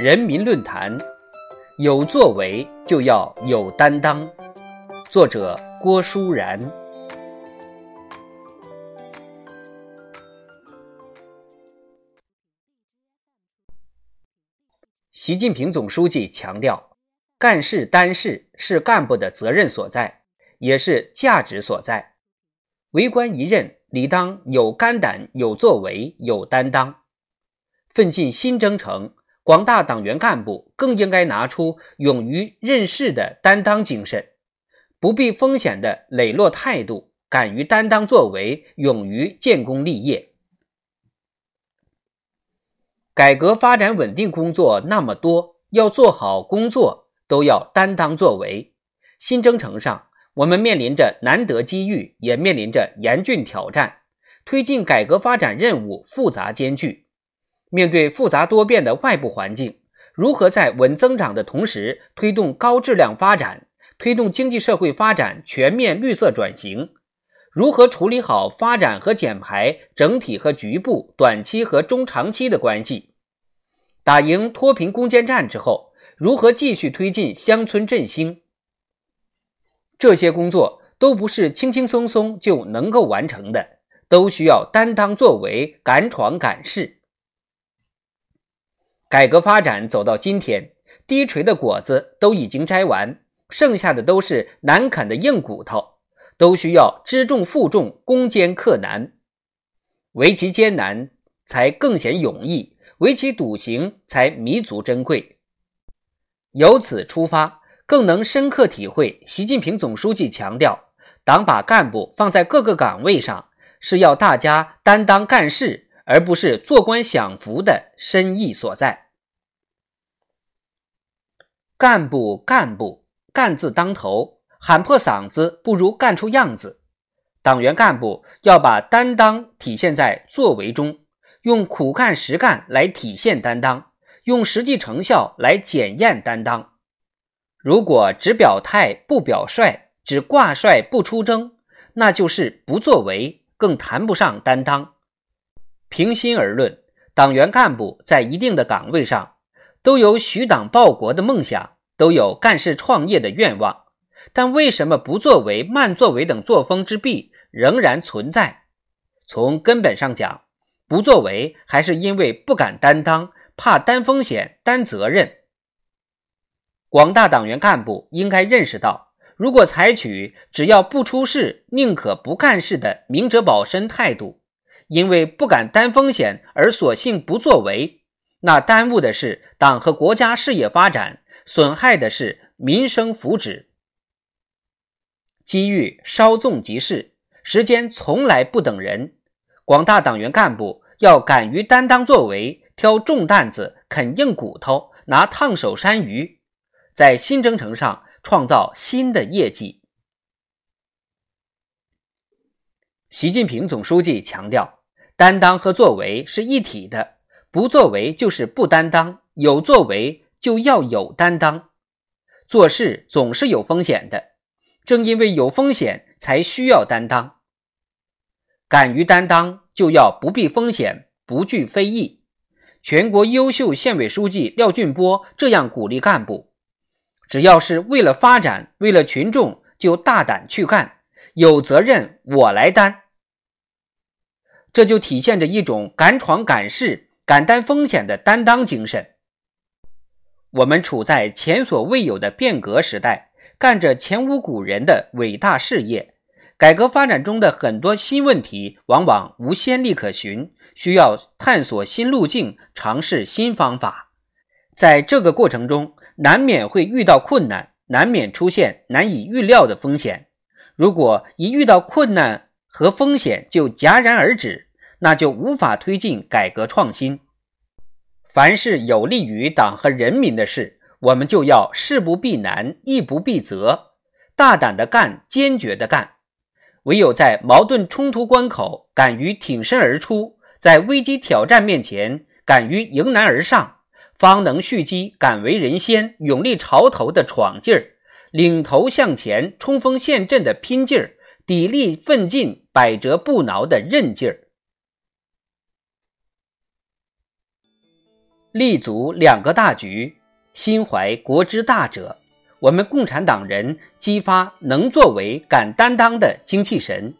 人民论坛，有作为就要有担当。作者：郭舒然。习近平总书记强调，干事担事是干部的责任所在，也是价值所在。为官一任，理当有肝胆、有作为、有担当。奋进新征程，广大党员干部更应该拿出勇于任事的担当精神，不避风险的磊落态度，敢于担当作为，勇于建功立业。改革发展稳定工作那么多，要做好工作都要担当作为。新征程上，我们面临着难得机遇，也面临着严峻挑战。推进改革发展任务复杂艰巨，面对复杂多变的外部环境，如何在稳增长的同时推动高质量发展，推动经济社会发展全面绿色转型？如何处理好发展和减排整体和局部、短期和中长期的关系？打赢脱贫攻坚战之后，如何继续推进乡村振兴？这些工作都不是轻轻松松就能够完成的，都需要担当作为、敢闯敢试。改革发展走到今天，低垂的果子都已经摘完，剩下的都是难啃的硬骨头。都需要知重负重、攻坚克难，为其艰难，才更显勇毅；为其笃行，才弥足珍贵。由此出发，更能深刻体会习近平总书记强调，党把干部放在各个岗位上，是要大家担当干事，而不是做官享福的深意所在。干部，干部，干字当头。喊破嗓子不如干出样子。党员干部要把担当体现在作为中，用苦干实干来体现担当，用实际成效来检验担当。如果只表态不表率，只挂帅不出征，那就是不作为，更谈不上担当。平心而论，党员干部在一定的岗位上，都有许党报国的梦想，都有干事创业的愿望。但为什么不作为、慢作为等作风之弊仍然存在？从根本上讲，不作为还是因为不敢担当，怕担风险、担责任。广大党员干部应该认识到，如果采取只要不出事，宁可不干事的明哲保身态度，因为不敢担风险而索性不作为，那耽误的是党和国家事业发展，损害的是民生福祉。机遇稍纵即逝，时间从来不等人。广大党员干部要敢于担当作为，挑重担子，啃硬骨头，拿烫手山芋，在新征程上创造新的业绩。习近平总书记强调，担当和作为是一体的，不作为就是不担当，有作为就要有担当。做事总是有风险的。正因为有风险，才需要担当。敢于担当，就要不避风险，不惧非议。全国优秀县委书记廖俊波这样鼓励干部：只要是为了发展，为了群众，就大胆去干，有责任我来担。这就体现着一种敢闯敢试、敢担风险的担当精神。我们处在前所未有的变革时代。干着前无古人的伟大事业，改革发展中的很多新问题往往无先例可循，需要探索新路径，尝试新方法。在这个过程中，难免会遇到困难，难免出现难以预料的风险。如果一遇到困难和风险就戛然而止，那就无法推进改革创新。凡是有利于党和人民的事，我们就要事不避难，义不避责，大胆的干，坚决的干。唯有在矛盾冲突关口敢于挺身而出，在危机挑战面前敢于迎难而上，方能蓄积敢为人先、勇立潮头的闯劲儿，领头向前、冲锋陷阵的拼劲儿，砥砺奋进、百折不挠的韧劲儿。立足两个大局，心怀国之大者。我们共产党人激发能作为、敢担当的精气神，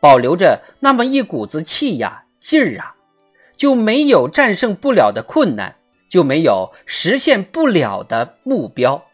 保留着那么一股子气呀、劲儿啊，就没有战胜不了的困难，就没有实现不了的目标。